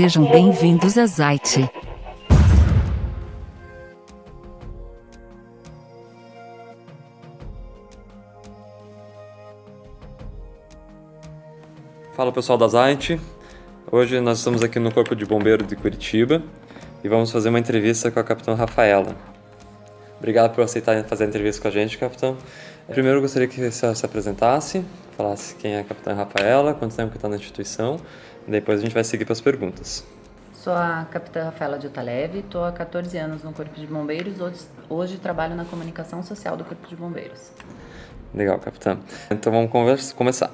Sejam bem-vindos a Zite. Fala pessoal da Zite. Hoje nós estamos aqui no Corpo de Bombeiro de Curitiba e vamos fazer uma entrevista com a capitã Rafaela. Obrigado por aceitar fazer a entrevista com a gente, capitão. Primeiro eu gostaria que você se apresentasse, falasse quem é a capitã Rafaela, quanto tempo que está na instituição, e depois a gente vai seguir para as perguntas. Sou a capitã Rafaela de Otaleve, estou há 14 anos no Corpo de Bombeiros, hoje, hoje trabalho na comunicação social do Corpo de Bombeiros. Legal, capitã. Então vamos conversa, começar.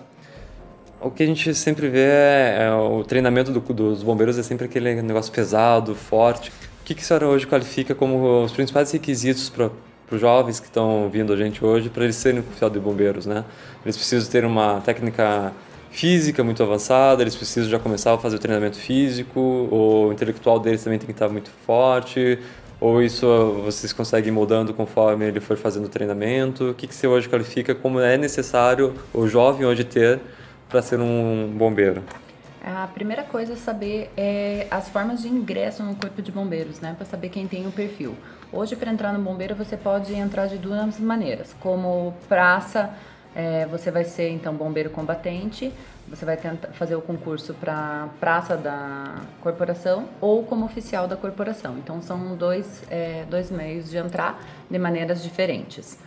O que a gente sempre vê é, é o treinamento do, dos bombeiros é sempre aquele negócio pesado, forte. O que, que a senhora hoje qualifica como os principais requisitos para os jovens que estão vindo a gente hoje para eles serem oficial de bombeiros, né? Eles precisam ter uma técnica física muito avançada, eles precisam já começar a fazer o treinamento físico, o intelectual deles também tem que estar muito forte, ou isso vocês conseguem ir moldando conforme ele for fazendo o treinamento? O que, que você hoje qualifica como é necessário o jovem hoje ter para ser um bombeiro? A primeira coisa a saber é as formas de ingresso no corpo de bombeiros, né? Para saber quem tem o perfil. Hoje, para entrar no bombeiro, você pode entrar de duas maneiras, como praça é, você vai ser então bombeiro combatente, você vai tentar fazer o concurso para praça da corporação ou como oficial da corporação. Então são dois, é, dois meios de entrar de maneiras diferentes.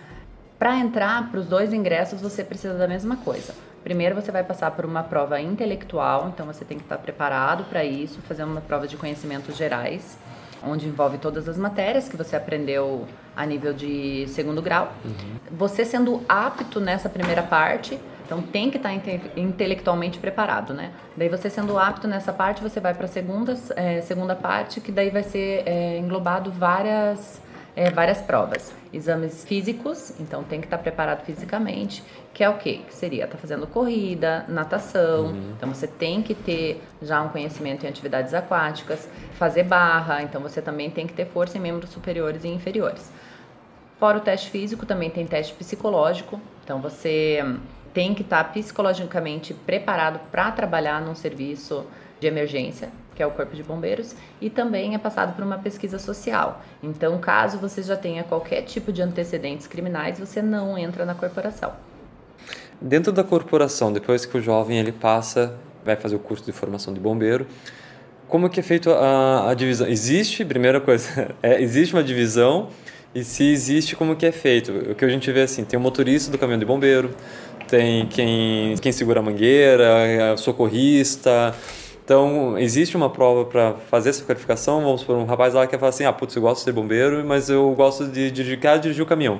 Para entrar para os dois ingressos você precisa da mesma coisa. Primeiro você vai passar por uma prova intelectual, então você tem que estar preparado para isso, fazer uma prova de conhecimentos gerais onde envolve todas as matérias que você aprendeu a nível de segundo grau. Uhum. Você sendo apto nessa primeira parte, então tem que estar inte intelectualmente preparado, né? Daí você sendo apto nessa parte, você vai para a segunda, é, segunda parte, que daí vai ser é, englobado várias é, várias provas. Exames físicos, então tem que estar preparado fisicamente, que é o quê? Que seria estar tá fazendo corrida, natação, uhum. então você tem que ter já um conhecimento em atividades aquáticas, fazer barra, então você também tem que ter força em membros superiores e inferiores. Fora o teste físico, também tem teste psicológico, então você tem que estar psicologicamente preparado para trabalhar num serviço de emergência, que é o Corpo de Bombeiros, e também é passado por uma pesquisa social. Então, caso você já tenha qualquer tipo de antecedentes criminais, você não entra na corporação. Dentro da corporação, depois que o jovem ele passa, vai fazer o curso de formação de bombeiro, como que é feito a, a divisão? Existe, primeira coisa, é, existe uma divisão e se existe, como que é feito? O que a gente vê assim, tem o motorista do caminhão de bombeiro, tem quem, quem segura a mangueira, socorrista, então, existe uma prova para fazer essa qualificação? Vamos por um rapaz lá que fala assim: ah, putz, eu gosto de ser bombeiro, mas eu gosto de quero dirigir o caminhão.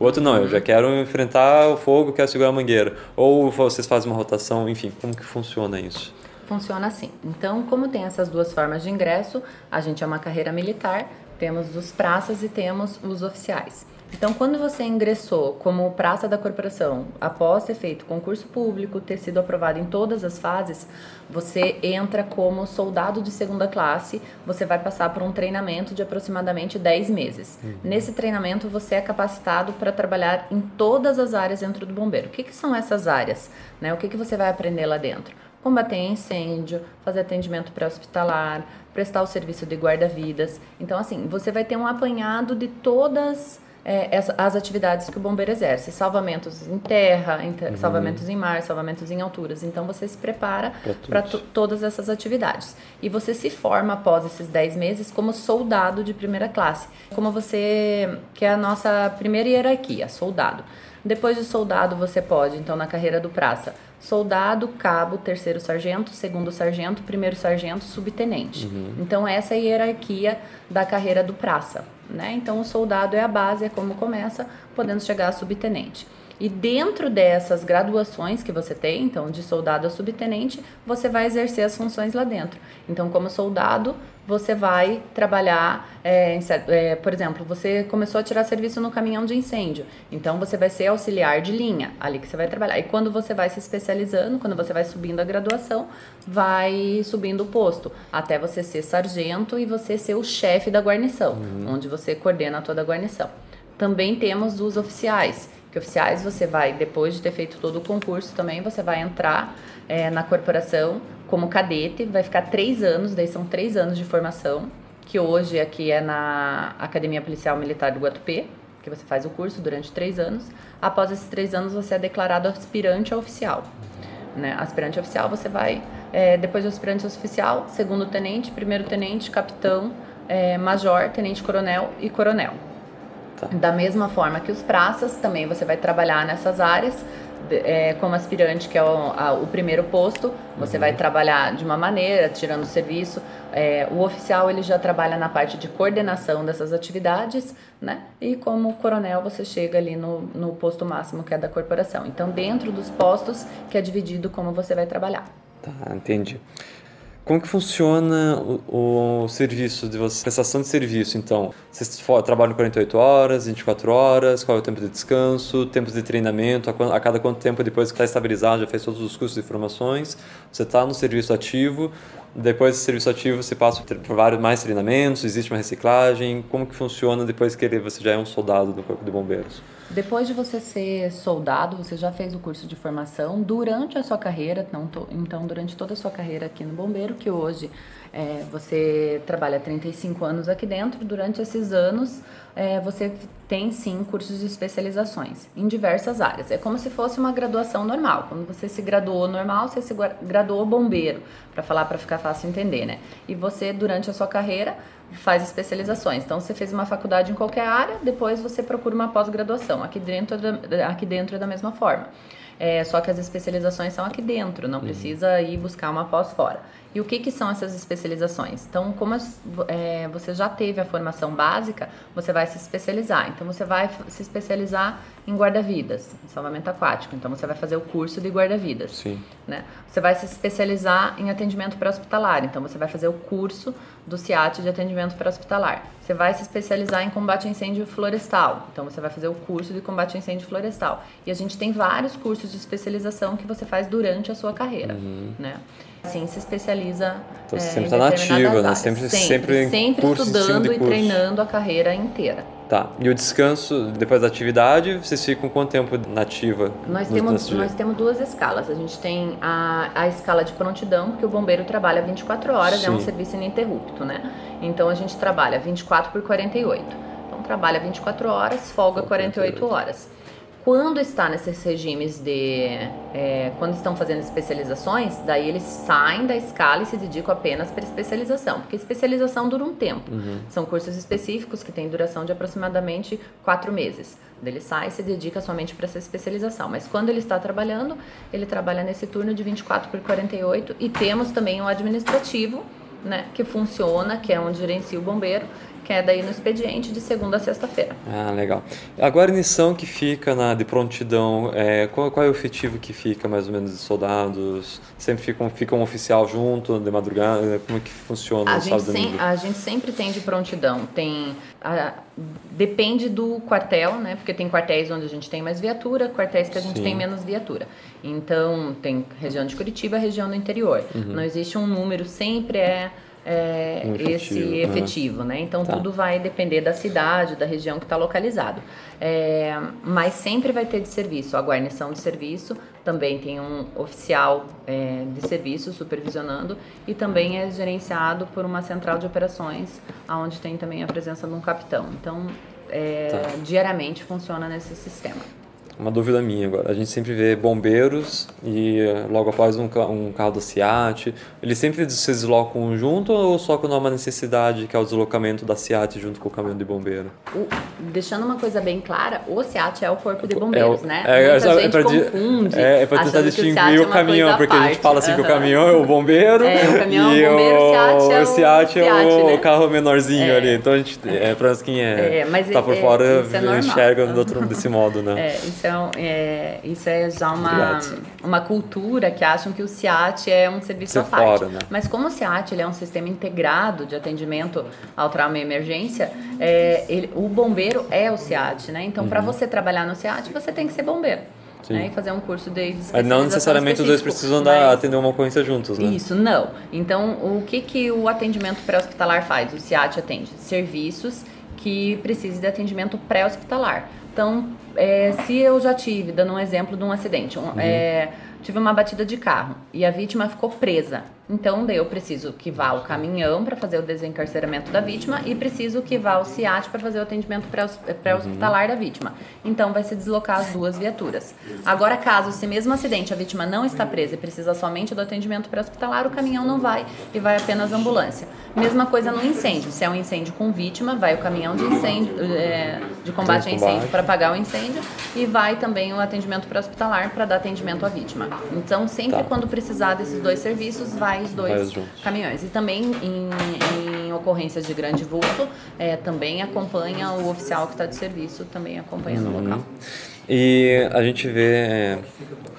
O outro não, eu já quero enfrentar o fogo, quero segurar a mangueira. Ou vocês fazem uma rotação, enfim, como que funciona isso? Funciona assim. Então, como tem essas duas formas de ingresso, a gente é uma carreira militar, temos os praças e temos os oficiais. Então, quando você ingressou como praça da corporação, após ter feito concurso público, ter sido aprovado em todas as fases, você entra como soldado de segunda classe, você vai passar por um treinamento de aproximadamente 10 meses. Uhum. Nesse treinamento, você é capacitado para trabalhar em todas as áreas dentro do bombeiro. O que, que são essas áreas? Né? O que, que você vai aprender lá dentro? Combater incêndio, fazer atendimento pré-hospitalar, prestar o serviço de guarda-vidas. Então, assim, você vai ter um apanhado de todas é, as atividades que o bombeiro exerce, salvamentos em terra, em ter, uhum. salvamentos em mar, salvamentos em alturas. Então você se prepara para todas essas atividades. E você se forma após esses 10 meses como soldado de primeira classe, como você que é a nossa primeira hierarquia, soldado. Depois de soldado, você pode, então, na carreira do praça, soldado, cabo, terceiro sargento, segundo sargento, primeiro sargento, subtenente. Uhum. Então, essa é a hierarquia da carreira do praça. Né? Então, o soldado é a base, é como começa, podendo chegar a subtenente. E dentro dessas graduações que você tem, então de soldado a subtenente, você vai exercer as funções lá dentro. Então, como soldado, você vai trabalhar, é, é, por exemplo, você começou a tirar serviço no caminhão de incêndio, então você vai ser auxiliar de linha, ali que você vai trabalhar. E quando você vai se especializando, quando você vai subindo a graduação, vai subindo o posto, até você ser sargento e você ser o chefe da guarnição, uhum. onde você coordena toda a guarnição. Também temos os oficiais, que oficiais você vai, depois de ter feito todo o concurso também, você vai entrar é, na corporação como cadete, vai ficar três anos, daí são três anos de formação, que hoje aqui é na Academia Policial Militar do Guatupê, que você faz o curso durante três anos. Após esses três anos, você é declarado aspirante a oficial. Né? Aspirante oficial, você vai, é, depois de aspirante oficial, segundo tenente, primeiro tenente, capitão, é, major, tenente coronel e coronel. Tá. Da mesma forma que os praças, também você vai trabalhar nessas áreas, é, como aspirante, que é o, a, o primeiro posto, você uhum. vai trabalhar de uma maneira, tirando o serviço. É, o oficial ele já trabalha na parte de coordenação dessas atividades, né? E como coronel você chega ali no, no posto máximo que é da corporação. Então, dentro dos postos que é dividido como você vai trabalhar. Tá, entendi. Como que funciona o, o, serviço de prestação de serviço, então? Vocês trabalham 48 horas, 24 horas, qual é o tempo de descanso, tempos de treinamento, a, cada quanto tempo depois que está estabilizado, já fez todos os cursos de formações, você está no serviço ativo, depois do serviço ativo você passa por vários mais treinamentos, existe uma reciclagem, como que funciona depois que você já é um soldado do Corpo de Bombeiros? Depois de você ser soldado, você já fez o curso de formação durante a sua carreira, então, durante toda a sua carreira aqui no Bombeiro, que hoje é, você trabalha 35 anos aqui dentro, durante esses anos é, você tem sim cursos de especializações em diversas áreas. É como se fosse uma graduação normal. Quando você se graduou normal, você se graduou bombeiro, para falar para ficar fácil entender, né? E você durante a sua carreira faz especializações. Então você fez uma faculdade em qualquer área, depois você procura uma pós-graduação. Aqui dentro, é aqui dentro é da mesma forma. É, só que as especializações são aqui dentro, não uhum. precisa ir buscar uma pós fora. E o que, que são essas especializações? Então, como é, você já teve a formação básica, você vai se especializar. Então, você vai se especializar em guarda-vidas, em salvamento aquático. Então, você vai fazer o curso de guarda-vidas. Sim. Né? Você vai se especializar em atendimento pré-hospitalar. Então, você vai fazer o curso do CIAT de atendimento pré-hospitalar. Você vai se especializar em combate a incêndio florestal. Então, você vai fazer o curso de combate a incêndio florestal. E a gente tem vários cursos de especialização que você faz durante a sua carreira, uhum. né? Assim, se especializa então, é, sempre está nativa, né? Sempre, sempre, sempre estudando e treinando a carreira inteira. Tá. E o descanso depois da atividade, vocês ficam quanto tempo nativa? Nós temos, nós temos duas escalas. A gente tem a, a escala de prontidão, que o bombeiro trabalha 24 horas, Sim. é um serviço ininterrupto, né? Então a gente trabalha 24 por 48. Então trabalha 24 horas, folga 48 horas. Quando está nesses regimes de. É, quando estão fazendo especializações, daí eles saem da escala e se dedicam apenas para especialização, porque especialização dura um tempo. Uhum. São cursos específicos que têm duração de aproximadamente quatro meses. Ele sai e se dedica somente para essa especialização. Mas quando ele está trabalhando, ele trabalha nesse turno de 24 por 48 e temos também um administrativo, né, que funciona, que é onde gerencia o bombeiro, que é daí no expediente de segunda a sexta-feira. Ah, legal. A guarnição que fica na de prontidão, é, qual, qual, é o efetivo que fica mais ou menos de soldados? Sempre fica um, fica um oficial junto de madrugada? Como é que funciona a gente, sem, a gente sempre tem de prontidão. Tem a, depende do quartel, né? Porque tem quartéis onde a gente tem mais viatura, quartéis que a gente Sim. tem menos viatura. Então, tem região de Curitiba, região do interior. Uhum. Não existe um número, sempre é é, um efetivo, esse né? efetivo, né? Então tá. tudo vai depender da cidade, da região que está localizado. É, mas sempre vai ter de serviço, a guarnição de serviço, também tem um oficial é, de serviço supervisionando e também é gerenciado por uma central de operações, onde tem também a presença de um capitão. Então, é, tá. diariamente funciona nesse sistema uma dúvida minha agora. A gente sempre vê bombeiros e eh, logo após um, um carro do SEAT. Eles sempre se deslocam junto ou só quando há uma necessidade, que é o deslocamento da SEAT junto com o caminhão de bombeiro? O, deixando uma coisa bem clara, o SEAT é o corpo de bombeiros, é o, né? É, Muita é, gente é confunde. É, é para tentar distinguir o, o, caminhão, porque a gente fala assim uhum. que o caminhão é o bombeiro. É, o caminhão e é o bombeiro, o SEAT é o, SEAT é o, né? carro menorzinho é. ali. Então a gente, é, para quem é, é tá por fora, enxerga desse modo, né? É, isso então, é, isso é já uma, uma cultura que acham que o CIAT é um serviço à parte. Fora, né? Mas como o CIAT ele é um sistema integrado de atendimento ao trauma e emergência, é, ele, o bombeiro é o CIAT, né? Então, uhum. para você trabalhar no CIAT, você tem que ser bombeiro. Né, e fazer um curso de Mas não necessariamente os dois precisam dar, atender uma ocorrência juntos, né? Isso, não. Então, o que, que o atendimento pré-hospitalar faz? O CIAT atende serviços que precisem de atendimento pré-hospitalar. Então, é, se eu já tive, dando um exemplo de um acidente, um, uhum. é, tive uma batida de carro e a vítima ficou presa Então, daí eu preciso que vá o caminhão para fazer o desencarceramento da vítima e preciso que vá o CIAT para fazer o atendimento pré-hospitalar uhum. da vítima. Então, vai se deslocar as duas viaturas. Agora, caso esse mesmo acidente a vítima não está presa e precisa somente do atendimento pré-hospitalar, o caminhão não vai e vai apenas a ambulância. Mesma coisa no incêndio. Se é um incêndio com vítima, vai o caminhão de incêndio, é, de combate a incêndio para apagar o incêndio e vai também o atendimento pré-hospitalar para dar atendimento à vítima. Então, sempre tá. quando precisar desses dois serviços, vai os dois caminhões. E também em, em, ocorrências de grande vulto, é, também acompanha o oficial que está de serviço, também acompanha uhum. no local. E a gente vê é,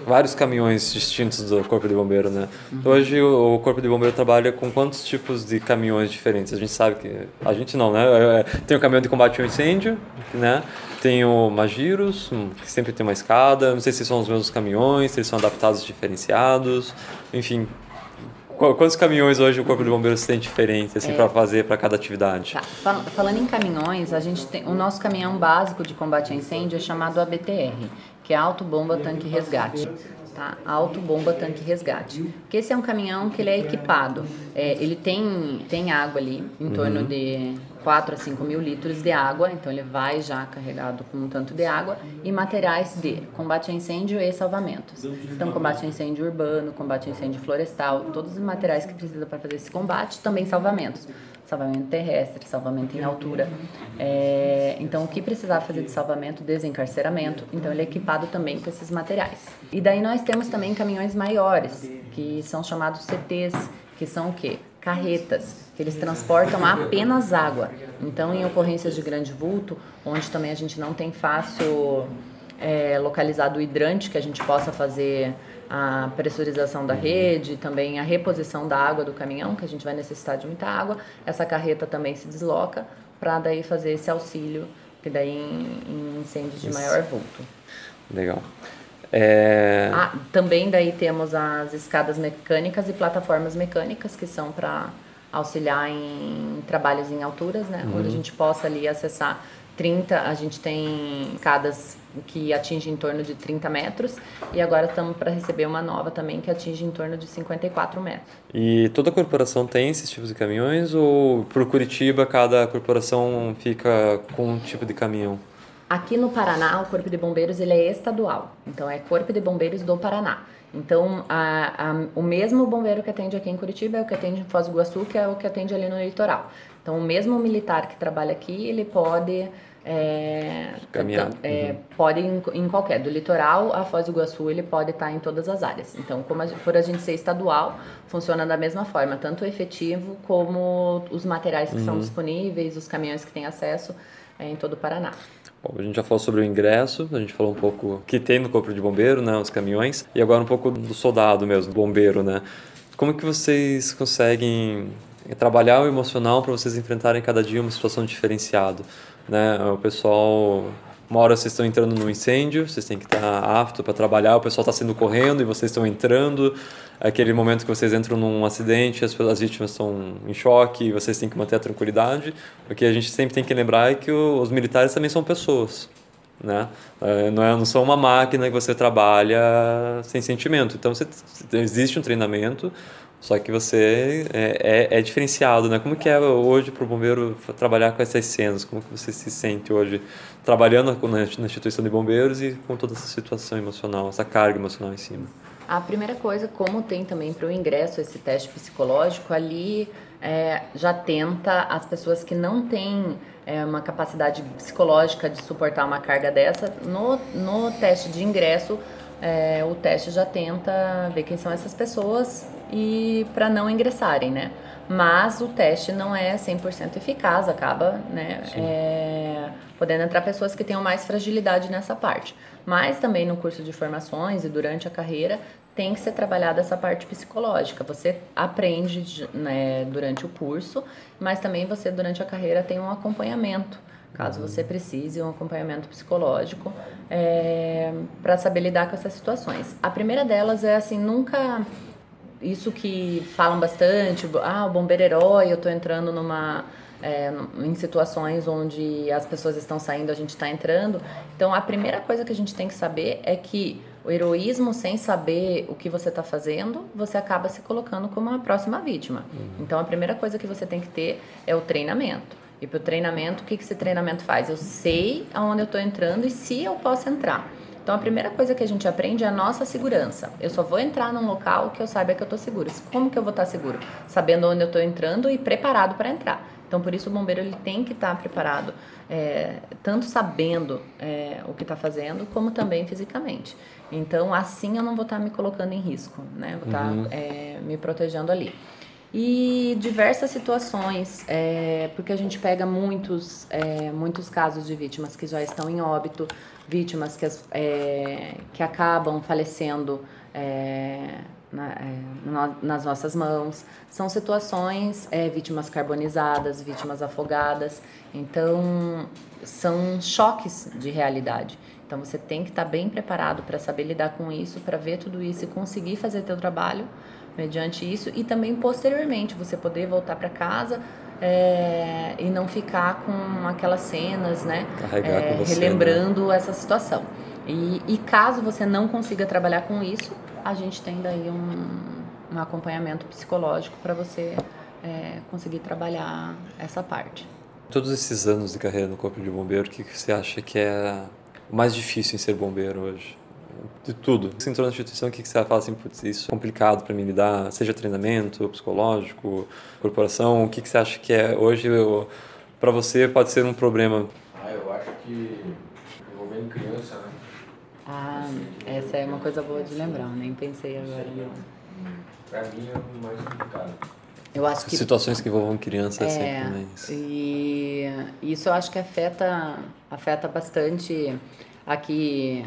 vários caminhões distintos do Corpo de Bombeiro, né? Uhum. Hoje o Corpo de Bombeiro trabalha com quantos tipos de caminhões diferentes? A gente sabe que... A gente não, né? É, é, tem o caminhão de combate ao incêndio, né? Tem o Magiros, hum, que sempre tem uma escada. Não sei se são os mesmos caminhões, se eles são adaptados diferenciados. Enfim, Quantos caminhões hoje o Corpo de Bombeiros tem diferente assim, é. para fazer para cada atividade? Tá. Falando em caminhões, a gente tem o nosso caminhão básico de combate a incêndio é chamado ABTR, que é Auto Bomba Tanque Resgate tá? Alto Bomba Tanque Resgate. Porque esse é um caminhão que ele é equipado. É, ele tem, tem água ali, em torno uhum. de 4 a 5 mil litros de água, então ele vai já carregado com um tanto de água, e materiais de combate a incêndio e salvamentos. Então, combate a incêndio urbano, combate a incêndio florestal, todos os materiais que precisa para fazer esse combate, também salvamentos salvamento terrestre, salvamento em altura. É, então, o que precisar fazer de salvamento, desencarceramento, então ele é equipado também com esses materiais. E daí nós temos também caminhões maiores, que são chamados CTs, que são o quê? Carretas, que eles transportam apenas água. Então, em ocorrências de grande vulto, onde também a gente não tem fácil é, localizado o hidrante que a gente possa fazer a pressurização da rede, também a reposição da água do caminhão, que a gente vai necessitar de muita água. Essa carreta também se desloca para daí fazer esse auxílio, que daí em, em incêndios de maior vulto. Legal. É... Ah, também daí temos as escadas mecânicas e plataformas mecânicas que são para auxiliar em trabalhos em alturas, né? Uhum. Onde a gente possa ali acessar 30, a gente tem escadas que atinge em torno de 30 metros e agora estamos para receber uma nova também que atinge em torno de 54 metros. E toda corporação tem esses tipos de caminhões ou por Curitiba cada corporação fica com um tipo de caminhão? Aqui no Paraná, o Corpo de Bombeiros ele é estadual, então é Corpo de Bombeiros do Paraná. Então, a, a, o mesmo bombeiro que atende aqui em Curitiba é o que atende em Foz do Iguaçu, que é o que atende ali no litoral. Então, o mesmo militar que trabalha aqui, ele pode é, é, uhum. pode em, em, qualquer, do litoral a Foz do Iguaçu, ele pode estar em todas as áreas. Então, como a, por a gente ser estadual, funciona da mesma forma, tanto o efetivo como os materiais que uhum. são disponíveis, os caminhões que têm acesso é, em todo o Paraná. Bom, a gente já falou sobre o ingresso, a gente falou um pouco que tem no corpo de bombeiro, né, os caminhões, e agora um pouco do soldado mesmo, bombeiro, né? Como que vocês conseguem trabalhar o emocional para vocês enfrentarem cada dia uma situação diferenciada? Né? O pessoal uma hora vocês estão entrando no incêndio, vocês têm que estar apto para trabalhar, o pessoal está sendo correndo e vocês estão entrando. Aquele momento que vocês entram num acidente, as, as vítimas estão em choque vocês têm que manter a tranquilidade. O que a gente sempre tem que lembrar é que o, os militares também são pessoas. Né? É, não, é, não são uma máquina que você trabalha sem sentimento. Então, você, existe um treinamento, só que você é, é, é, diferenciado, né? Como que é hoje para o bombeiro trabalhar com essas cenas? Como que você se sente hoje trabalhando na, instituição de bombeiros e com toda essa situação emocional, essa carga emocional em cima? A primeira coisa, como tem também para o ingresso esse teste psicológico, ali é, já tenta as pessoas que não têm é, uma capacidade psicológica de suportar uma carga dessa, no, no teste de ingresso, é, o teste já tenta ver quem são essas pessoas e para não ingressarem, né? Mas o teste não é 100% eficaz, acaba, né? É, podendo entrar pessoas que tenham mais fragilidade nessa parte. Mas também no curso de formações e durante a carreira tem que ser trabalhada essa parte psicológica. Você aprende né, durante o curso, mas também você durante a carreira tem um acompanhamento caso você precise um acompanhamento psicológico é, para saber lidar com essas situações. A primeira delas é assim, nunca isso que falam bastante, ah, o bombeiro herói, eu estou entrando numa é, em situações onde as pessoas estão saindo, a gente está entrando. Então, a primeira coisa que a gente tem que saber é que o heroísmo sem saber o que você está fazendo, você acaba se colocando como a próxima vítima. Uhum. Então a primeira coisa que você tem que ter é o treinamento. E para o treinamento, o que, que esse treinamento faz? Eu sei aonde eu estou entrando e se eu posso entrar. Então a primeira coisa que a gente aprende é a nossa segurança. Eu só vou entrar num local que eu saiba que eu estou seguro. Como que eu vou estar seguro? Sabendo onde eu estou entrando e preparado para entrar. Então por isso o bombeiro ele tem que estar preparado, é, tanto sabendo é, o que está fazendo, como também fisicamente. Então, assim eu não vou estar tá me colocando em risco, né? Vou estar tá, uhum. é, me protegendo ali. E diversas situações, é, porque a gente pega muitos, é, muitos casos de vítimas que já estão em óbito, vítimas que, é, que acabam falecendo é, na, é, nas nossas mãos. São situações, é, vítimas carbonizadas, vítimas afogadas. Então, são choques de realidade. Então você tem que estar bem preparado para saber lidar com isso, para ver tudo isso e conseguir fazer teu trabalho mediante isso e também posteriormente você poder voltar para casa é, e não ficar com aquelas cenas, né? É, você, relembrando né? essa situação. E, e, caso você não consiga trabalhar com isso, a gente tem daí um, um acompanhamento psicológico para você é, conseguir trabalhar essa parte. Todos esses anos de carreira no Corpo de Bombeiro, o que você acha que é o mais difícil em ser bombeiro hoje? De tudo. Você entrou na instituição, o que você fala assim, putz, isso é complicado para mim lidar, seja treinamento, psicológico, corporação, o que você acha que é hoje, para você, pode ser um problema? Ah, eu acho que envolvendo criança, né? Ah, essa é uma coisa boa de lembrar, nem pensei agora. Para mim é o mais complicado. Eu acho que situações que envolvam crianças é, também. E isso eu acho que afeta afeta bastante aqui,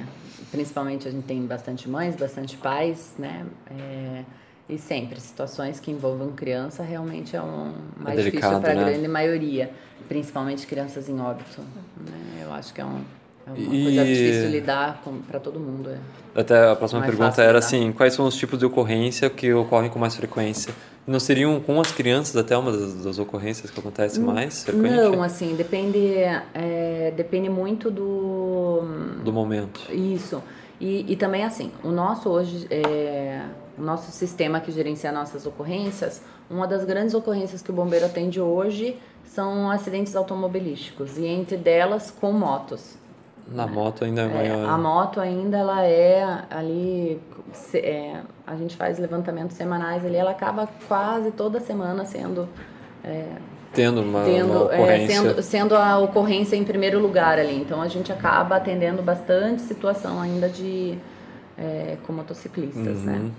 principalmente a gente tem bastante mães, bastante pais, né? É, e sempre situações que envolvam criança realmente é um mais é difícil para a né? grande maioria, principalmente crianças em óbito. Né? Eu acho que é um é uma e... coisa difícil lidar para todo mundo. É. Até a próxima pergunta era assim, quais são os tipos de ocorrência que ocorrem com mais frequência? Não seriam com as crianças até uma das, das ocorrências que acontece mais frequente? Não, assim, depende, é, depende muito do... Do momento. Isso. E, e também assim, o nosso hoje, é, o nosso sistema que gerencia nossas ocorrências, uma das grandes ocorrências que o bombeiro atende hoje são acidentes automobilísticos e entre delas com motos. Na moto ainda é, é maior. a moto ainda ela é ali, é, a gente faz levantamentos semanais ali, ela acaba quase toda semana sendo é, tendo uma, tendo, uma é, ocorrência. sendo, sendo a ocorrência em primeiro lugar ali. Então a gente acaba atendendo bastante situação ainda de é, com motociclistas, né? uhum. né?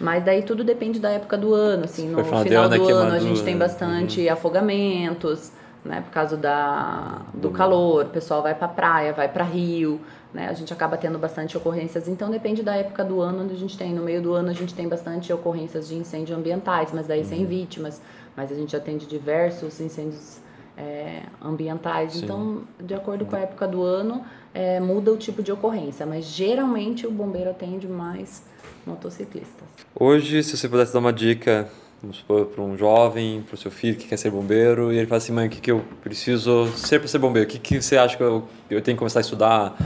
Mas daí tudo depende da época do ano, assim, no final do ano a gente tem bastante uhum. afogamentos, né? Por causa da, do calor, o pessoal vai para praia, vai para rio, né? A gente acaba tendo bastante ocorrências. Então depende da época do ano onde a gente tem. No meio do ano a gente tem bastante ocorrências de incêndio ambientais, mas daí uhum. sem vítimas. Mas a gente atende diversos incêndios é, ambientais. Sim. Então, de acordo com a época do ano, é, muda o tipo de ocorrência. Mas geralmente o bombeiro atende mais motociclistas. Hoje, se você pudesse dar uma dica vamos supor, para um jovem, para o seu filho que quer ser bombeiro, e ele fala assim, mãe, o que, que eu preciso ser para ser bombeiro? O que, que você acha que eu, eu tenho que começar a estudar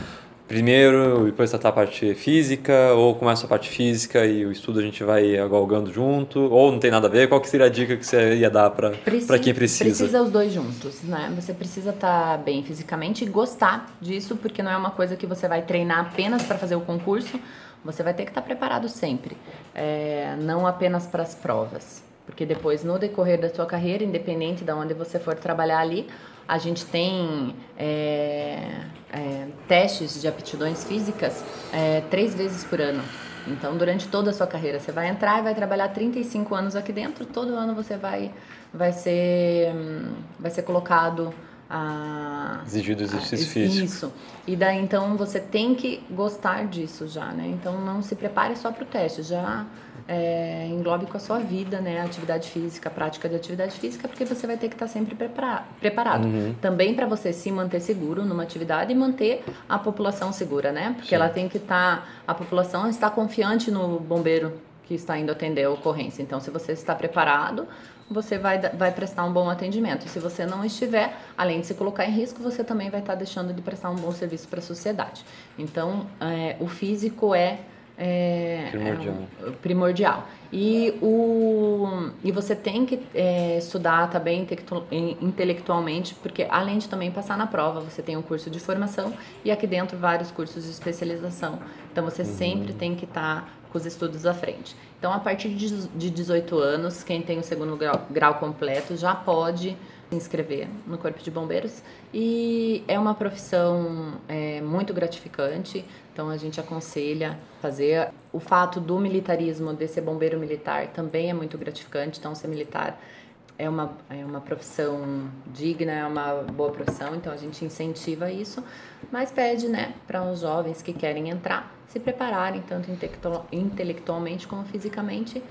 primeiro, e depois tratar a parte física, ou começa a parte física e o estudo a gente vai galgando junto, ou não tem nada a ver? Qual que seria a dica que você ia dar para quem precisa? Precisa os dois juntos, né? Você precisa estar tá bem fisicamente e gostar disso, porque não é uma coisa que você vai treinar apenas para fazer o concurso, você vai ter que estar tá preparado sempre, é, não apenas para as provas. Porque depois, no decorrer da sua carreira, independente de onde você for trabalhar ali, a gente tem é, é, testes de aptidões físicas é, três vezes por ano. Então, durante toda a sua carreira, você vai entrar e vai trabalhar 35 anos aqui dentro. Todo ano você vai, vai, ser, vai ser colocado a, exigido exercício físico. Isso. E daí então você tem que gostar disso já, né? Então não se prepare só para o teste, já é, englobe com a sua vida, né? Atividade física, prática de atividade física, porque você vai ter que estar sempre prepara preparado. Uhum. Também para você se manter seguro numa atividade e manter a população segura, né? Porque Sim. ela tem que estar, tá, a população está confiante no bombeiro que está indo atender a ocorrência. Então, se você está preparado, você vai, vai prestar um bom atendimento. Se você não estiver, além de se colocar em risco, você também vai estar deixando de prestar um bom serviço para a sociedade. Então, é, o físico é é, Primordial. é um- primordial. E, o, e você tem que é, estudar também intelectu- in- intelectualmente, porque além de também passar na prova, você tem um curso de formação e aqui dentro vários cursos de especialização. Então você sempre tem que estar com os estudos à frente. Então, a partir de de 18 anos, quem tem o segundo grau, grau completo já pode se inscrever no Corpo de Bombeiros e é uma profissão é, muito gratificante. Então a gente aconselha fazer. O fato do militarismo, de ser bombeiro militar, também é muito gratificante. Então ser militar é uma, é uma profissão digna, é uma boa profissão, então a gente incentiva isso, mas pede né, para os jovens que querem entrar se prepararem tanto intelectu- intelectualmente como fisicamente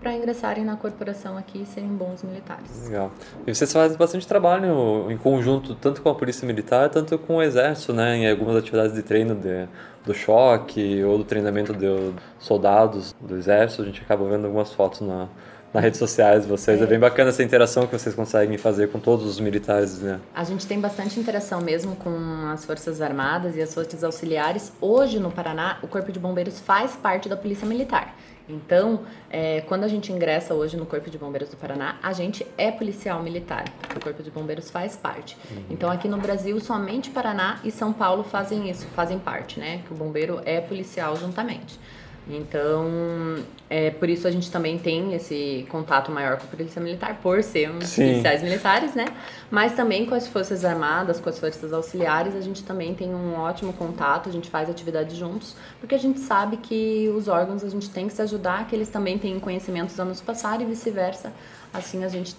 para ingressarem na corporação aqui e serem bons militares. Legal. E vocês fazem bastante trabalho em conjunto, tanto com a Polícia Militar, tanto com o Exército, né? Em algumas atividades de treino de, do choque ou do treinamento de soldados do Exército. A gente acaba vendo algumas fotos na, nas redes sociais de vocês. É. bem bacana essa interação que vocês conseguem fazer com todos os militares, né? A gente tem bastante interação mesmo com as Forças Armadas e as Forças Auxiliares. Hoje, no Paraná, o Corpo de Bombeiros faz parte da Polícia Militar. Então, é, quando a gente ingressa hoje no Corpo de Bombeiros do Paraná, a gente é policial militar. O Corpo de Bombeiros faz parte. Então, aqui no Brasil, somente Paraná e São Paulo fazem isso, fazem parte, né? Que o bombeiro é policial juntamente. Então, é por isso a gente também tem esse contato maior com a Polícia Militar, por sermos Sim. policiais militares, né? Mas também com as Forças Armadas, com as Forças Auxiliares, a gente também tem um ótimo contato, a gente faz atividades juntos, porque a gente sabe que os órgãos a gente tem que se ajudar, que eles também têm conhecimentos a nos passar e vice-versa. Assim a gente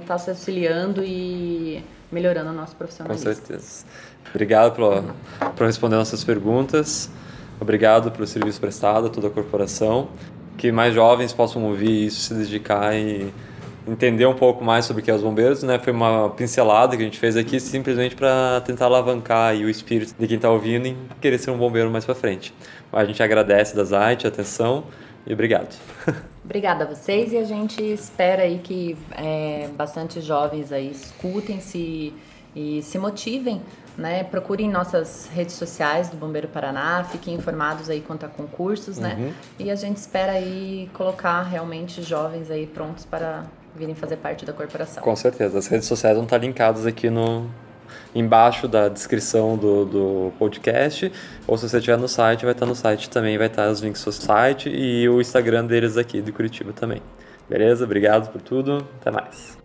está se auxiliando e melhorando o nosso Com profissionalismo. certeza. Obrigado por, por responder nossas perguntas. Obrigado pelo serviço prestado a toda a corporação. Que mais jovens possam ouvir isso, se dedicar e entender um pouco mais sobre o que é os bombeiros. Né? Foi uma pincelada que a gente fez aqui simplesmente para tentar alavancar o espírito de quem está ouvindo e querer ser um bombeiro mais para frente. A gente agradece da Zait a atenção e obrigado. Obrigada a vocês e a gente espera aí que é, bastante jovens aí escutem-se e se motivem, né? Procurem nossas redes sociais do Bombeiro Paraná, fiquem informados aí quanto a concursos, né? E a gente espera aí colocar realmente jovens aí prontos para virem fazer parte da corporação. Com certeza. As redes sociais vão estar linkadas aqui no embaixo da descrição do, do podcast. Ou se você estiver no site, vai estar no site também, vai estar os links do site e o Instagram deles aqui de Curitiba também. Beleza? Obrigado por tudo. Até mais.